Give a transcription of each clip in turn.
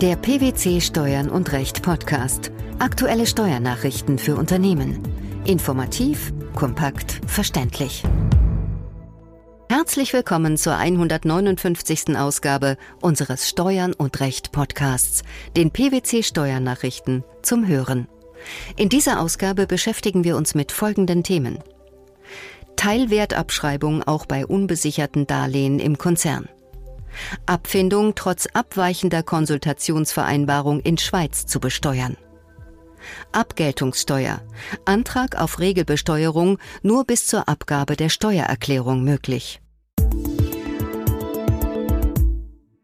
Der PwC Steuern und Recht Podcast. Aktuelle Steuernachrichten für Unternehmen. Informativ, kompakt, verständlich. Herzlich willkommen zur 159. Ausgabe unseres Steuern und Recht Podcasts, den PwC Steuernachrichten zum Hören. In dieser Ausgabe beschäftigen wir uns mit folgenden Themen. Teilwertabschreibung auch bei unbesicherten Darlehen im Konzern. Abfindung trotz abweichender Konsultationsvereinbarung in Schweiz zu besteuern. Abgeltungssteuer. Antrag auf Regelbesteuerung nur bis zur Abgabe der Steuererklärung möglich.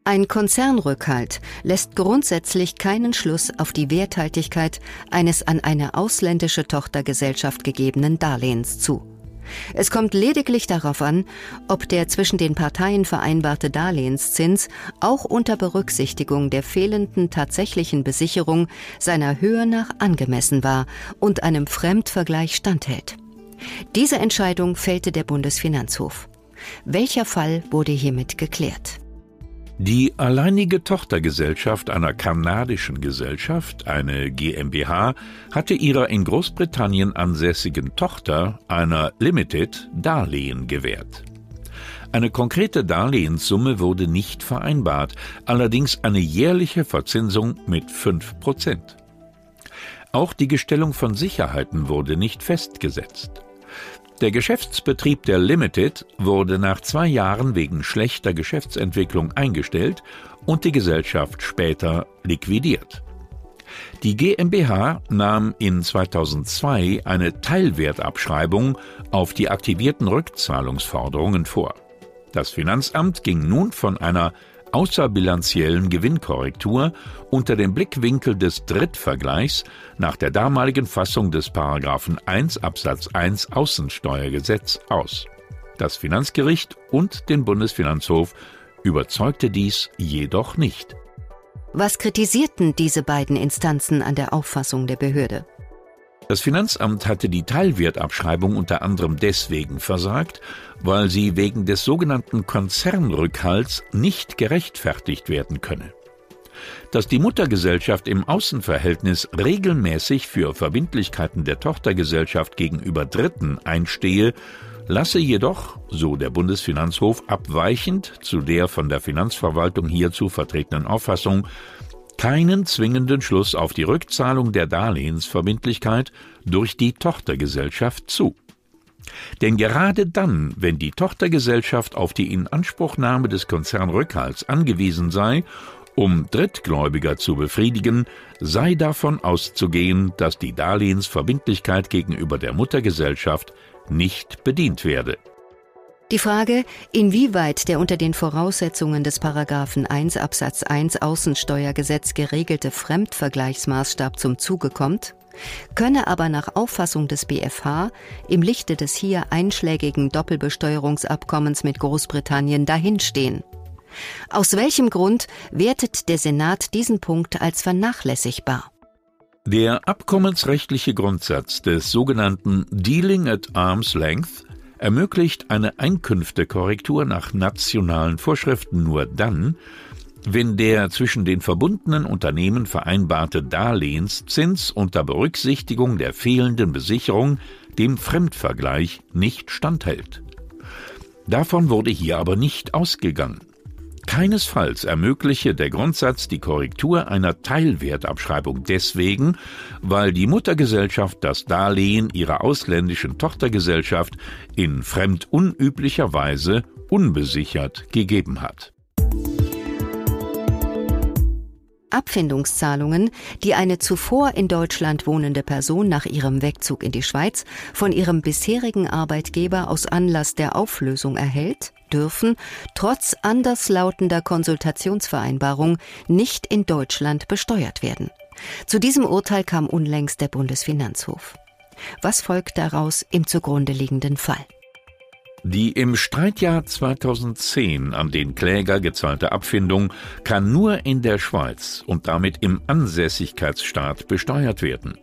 Ein Konzernrückhalt lässt grundsätzlich keinen Schluss auf die Werthaltigkeit eines an eine ausländische Tochtergesellschaft gegebenen Darlehens zu. Es kommt lediglich darauf an, ob der zwischen den Parteien vereinbarte Darlehenszins auch unter Berücksichtigung der fehlenden tatsächlichen Besicherung seiner Höhe nach angemessen war und einem Fremdvergleich standhält. Diese Entscheidung fällte der Bundesfinanzhof. Welcher Fall wurde hiermit geklärt? Die alleinige Tochtergesellschaft einer kanadischen Gesellschaft, eine GmbH, hatte ihrer in Großbritannien ansässigen Tochter, einer Limited, Darlehen gewährt. Eine konkrete Darlehenssumme wurde nicht vereinbart, allerdings eine jährliche Verzinsung mit 5 Prozent. Auch die Gestellung von Sicherheiten wurde nicht festgesetzt. Der Geschäftsbetrieb der Limited wurde nach zwei Jahren wegen schlechter Geschäftsentwicklung eingestellt und die Gesellschaft später liquidiert. Die GmbH nahm in 2002 eine Teilwertabschreibung auf die aktivierten Rückzahlungsforderungen vor. Das Finanzamt ging nun von einer außerbilanziellen Gewinnkorrektur unter dem Blickwinkel des Drittvergleichs nach der damaligen Fassung des Paragraphen 1 Absatz 1 Außensteuergesetz aus. Das Finanzgericht und den Bundesfinanzhof überzeugte dies jedoch nicht. Was kritisierten diese beiden Instanzen an der Auffassung der Behörde? Das Finanzamt hatte die Teilwertabschreibung unter anderem deswegen versagt, weil sie wegen des sogenannten Konzernrückhalts nicht gerechtfertigt werden könne. Dass die Muttergesellschaft im Außenverhältnis regelmäßig für Verbindlichkeiten der Tochtergesellschaft gegenüber Dritten einstehe, lasse jedoch, so der Bundesfinanzhof abweichend zu der von der Finanzverwaltung hierzu vertretenen Auffassung, keinen zwingenden Schluss auf die Rückzahlung der Darlehensverbindlichkeit durch die Tochtergesellschaft zu. Denn gerade dann, wenn die Tochtergesellschaft auf die Inanspruchnahme des Konzernrückhalts angewiesen sei, um Drittgläubiger zu befriedigen, sei davon auszugehen, dass die Darlehensverbindlichkeit gegenüber der Muttergesellschaft nicht bedient werde. Die Frage, inwieweit der unter den Voraussetzungen des Paragraphen 1 Absatz 1 Außensteuergesetz geregelte Fremdvergleichsmaßstab zum Zuge kommt, könne aber nach Auffassung des BfH im Lichte des hier einschlägigen Doppelbesteuerungsabkommens mit Großbritannien dahinstehen. Aus welchem Grund wertet der Senat diesen Punkt als vernachlässigbar? Der abkommensrechtliche Grundsatz des sogenannten Dealing at Arm's Length ermöglicht eine Einkünftekorrektur nach nationalen Vorschriften nur dann, wenn der zwischen den verbundenen Unternehmen vereinbarte Darlehenszins unter Berücksichtigung der fehlenden Besicherung dem Fremdvergleich nicht standhält. Davon wurde hier aber nicht ausgegangen. Keinesfalls ermögliche der Grundsatz die Korrektur einer Teilwertabschreibung deswegen, weil die Muttergesellschaft das Darlehen ihrer ausländischen Tochtergesellschaft in fremdunüblicher Weise unbesichert gegeben hat. Abfindungszahlungen, die eine zuvor in Deutschland wohnende Person nach ihrem Wegzug in die Schweiz von ihrem bisherigen Arbeitgeber aus Anlass der Auflösung erhält, dürfen, trotz anderslautender Konsultationsvereinbarung, nicht in Deutschland besteuert werden. Zu diesem Urteil kam unlängst der Bundesfinanzhof. Was folgt daraus im zugrunde liegenden Fall? Die im Streitjahr 2010 an den Kläger gezahlte Abfindung kann nur in der Schweiz und damit im Ansässigkeitsstaat besteuert werden.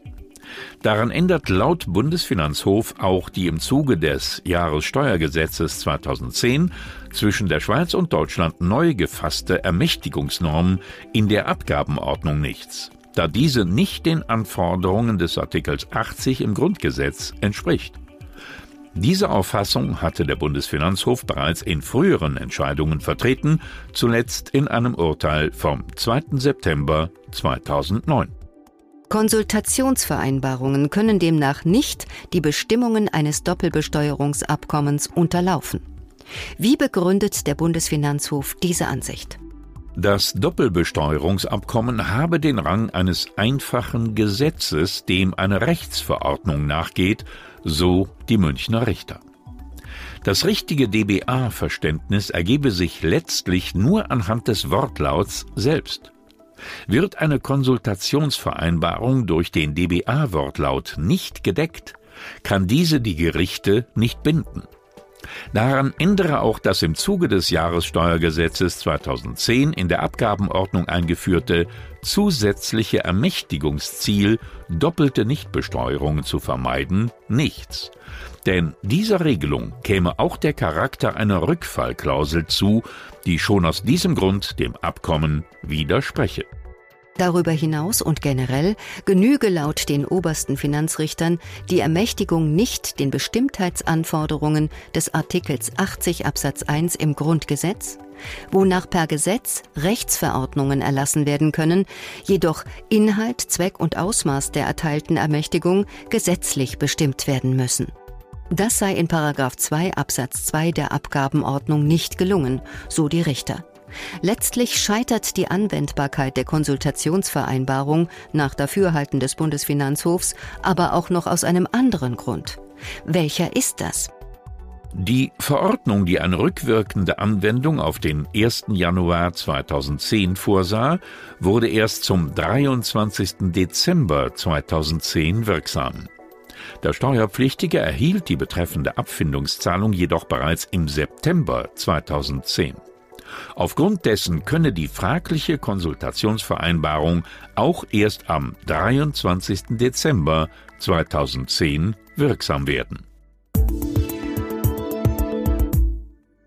Daran ändert laut Bundesfinanzhof auch die im Zuge des Jahressteuergesetzes 2010 zwischen der Schweiz und Deutschland neu gefasste Ermächtigungsnorm in der Abgabenordnung nichts, da diese nicht den Anforderungen des Artikels 80 im Grundgesetz entspricht. Diese Auffassung hatte der Bundesfinanzhof bereits in früheren Entscheidungen vertreten, zuletzt in einem Urteil vom 2. September 2009. Konsultationsvereinbarungen können demnach nicht die Bestimmungen eines Doppelbesteuerungsabkommens unterlaufen. Wie begründet der Bundesfinanzhof diese Ansicht? Das Doppelbesteuerungsabkommen habe den Rang eines einfachen Gesetzes, dem eine Rechtsverordnung nachgeht, so die Münchner Richter. Das richtige DBA-Verständnis ergebe sich letztlich nur anhand des Wortlauts selbst. Wird eine Konsultationsvereinbarung durch den DBA-Wortlaut nicht gedeckt, kann diese die Gerichte nicht binden. Daran ändere auch das im Zuge des Jahressteuergesetzes 2010 in der Abgabenordnung eingeführte zusätzliche Ermächtigungsziel, doppelte Nichtbesteuerungen zu vermeiden, nichts. Denn dieser Regelung käme auch der Charakter einer Rückfallklausel zu, die schon aus diesem Grund dem Abkommen widerspreche. Darüber hinaus und generell genüge laut den obersten Finanzrichtern die Ermächtigung nicht den Bestimmtheitsanforderungen des Artikels 80 Absatz 1 im Grundgesetz, wonach per Gesetz Rechtsverordnungen erlassen werden können, jedoch Inhalt, Zweck und Ausmaß der erteilten Ermächtigung gesetzlich bestimmt werden müssen. Das sei in 2 Absatz 2 der Abgabenordnung nicht gelungen, so die Richter. Letztlich scheitert die Anwendbarkeit der Konsultationsvereinbarung nach Dafürhalten des Bundesfinanzhofs aber auch noch aus einem anderen Grund. Welcher ist das? Die Verordnung, die eine rückwirkende Anwendung auf den 1. Januar 2010 vorsah, wurde erst zum 23. Dezember 2010 wirksam. Der Steuerpflichtige erhielt die betreffende Abfindungszahlung jedoch bereits im September 2010. Aufgrund dessen könne die fragliche Konsultationsvereinbarung auch erst am 23. Dezember 2010 wirksam werden.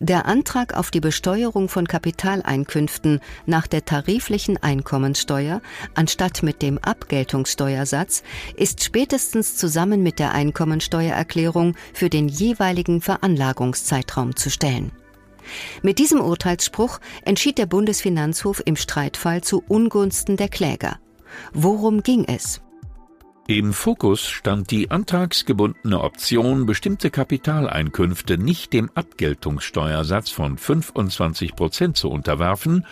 Der Antrag auf die Besteuerung von Kapitaleinkünften nach der tariflichen Einkommenssteuer anstatt mit dem Abgeltungssteuersatz ist spätestens zusammen mit der Einkommensteuererklärung für den jeweiligen Veranlagungszeitraum zu stellen. Mit diesem Urteilsspruch entschied der Bundesfinanzhof im Streitfall zu Ungunsten der Kläger. Worum ging es? Im Fokus stand die antragsgebundene Option, bestimmte Kapitaleinkünfte nicht dem Abgeltungssteuersatz von 25 Prozent zu unterwerfen,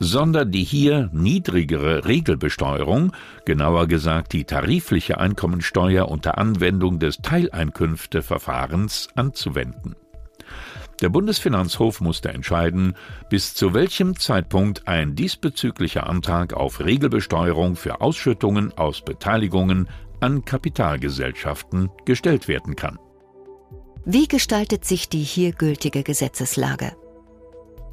sondern die hier niedrigere Regelbesteuerung, genauer gesagt die tarifliche Einkommensteuer unter Anwendung des Teileinkünfteverfahrens anzuwenden. Der Bundesfinanzhof musste entscheiden, bis zu welchem Zeitpunkt ein diesbezüglicher Antrag auf Regelbesteuerung für Ausschüttungen aus Beteiligungen an Kapitalgesellschaften gestellt werden kann. Wie gestaltet sich die hier gültige Gesetzeslage?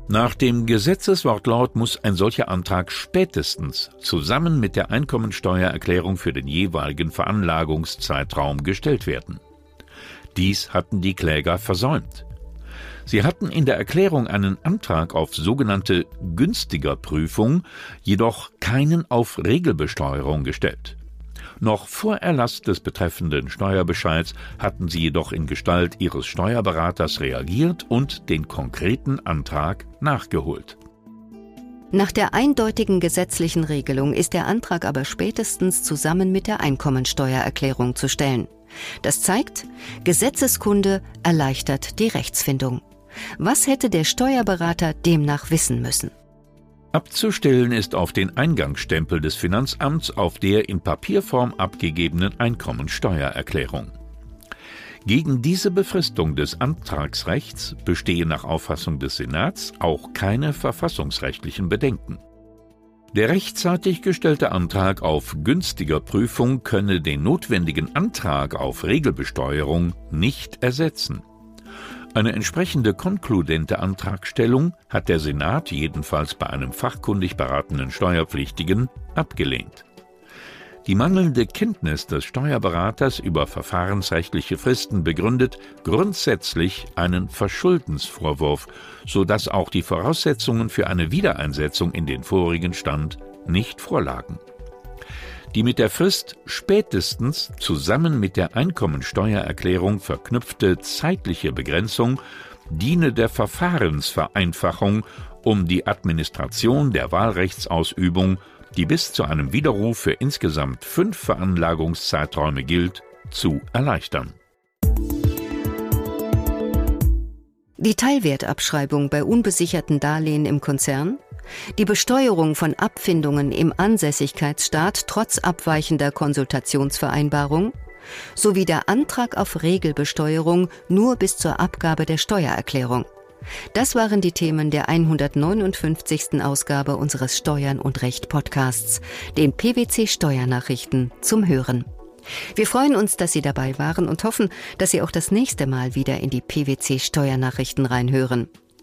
Nach dem Gesetzeswortlaut muss ein solcher Antrag spätestens zusammen mit der Einkommensteuererklärung für den jeweiligen Veranlagungszeitraum gestellt werden. Dies hatten die Kläger versäumt. Sie hatten in der Erklärung einen Antrag auf sogenannte günstiger Prüfung, jedoch keinen auf Regelbesteuerung gestellt. Noch vor Erlass des betreffenden Steuerbescheids hatten sie jedoch in Gestalt ihres Steuerberaters reagiert und den konkreten Antrag nachgeholt. Nach der eindeutigen gesetzlichen Regelung ist der Antrag aber spätestens zusammen mit der Einkommensteuererklärung zu stellen. Das zeigt, Gesetzeskunde erleichtert die Rechtsfindung. Was hätte der Steuerberater demnach wissen müssen? Abzustellen ist auf den Eingangsstempel des Finanzamts auf der in Papierform abgegebenen Einkommensteuererklärung. Gegen diese Befristung des Antragsrechts bestehe nach Auffassung des Senats auch keine verfassungsrechtlichen Bedenken. Der rechtzeitig gestellte Antrag auf günstiger Prüfung könne den notwendigen Antrag auf Regelbesteuerung nicht ersetzen. Eine entsprechende konkludente Antragstellung hat der Senat jedenfalls bei einem fachkundig beratenen Steuerpflichtigen abgelehnt. Die mangelnde Kenntnis des Steuerberaters über verfahrensrechtliche Fristen begründet grundsätzlich einen Verschuldensvorwurf, so dass auch die Voraussetzungen für eine Wiedereinsetzung in den vorigen Stand nicht vorlagen. Die mit der Frist spätestens zusammen mit der Einkommensteuererklärung verknüpfte zeitliche Begrenzung diene der Verfahrensvereinfachung, um die Administration der Wahlrechtsausübung, die bis zu einem Widerruf für insgesamt fünf Veranlagungszeiträume gilt, zu erleichtern. Die Teilwertabschreibung bei unbesicherten Darlehen im Konzern die Besteuerung von Abfindungen im Ansässigkeitsstaat trotz abweichender Konsultationsvereinbarung sowie der Antrag auf Regelbesteuerung nur bis zur Abgabe der Steuererklärung. Das waren die Themen der 159. Ausgabe unseres Steuern und Recht Podcasts, den PwC Steuernachrichten zum Hören. Wir freuen uns, dass Sie dabei waren und hoffen, dass Sie auch das nächste Mal wieder in die PwC Steuernachrichten reinhören.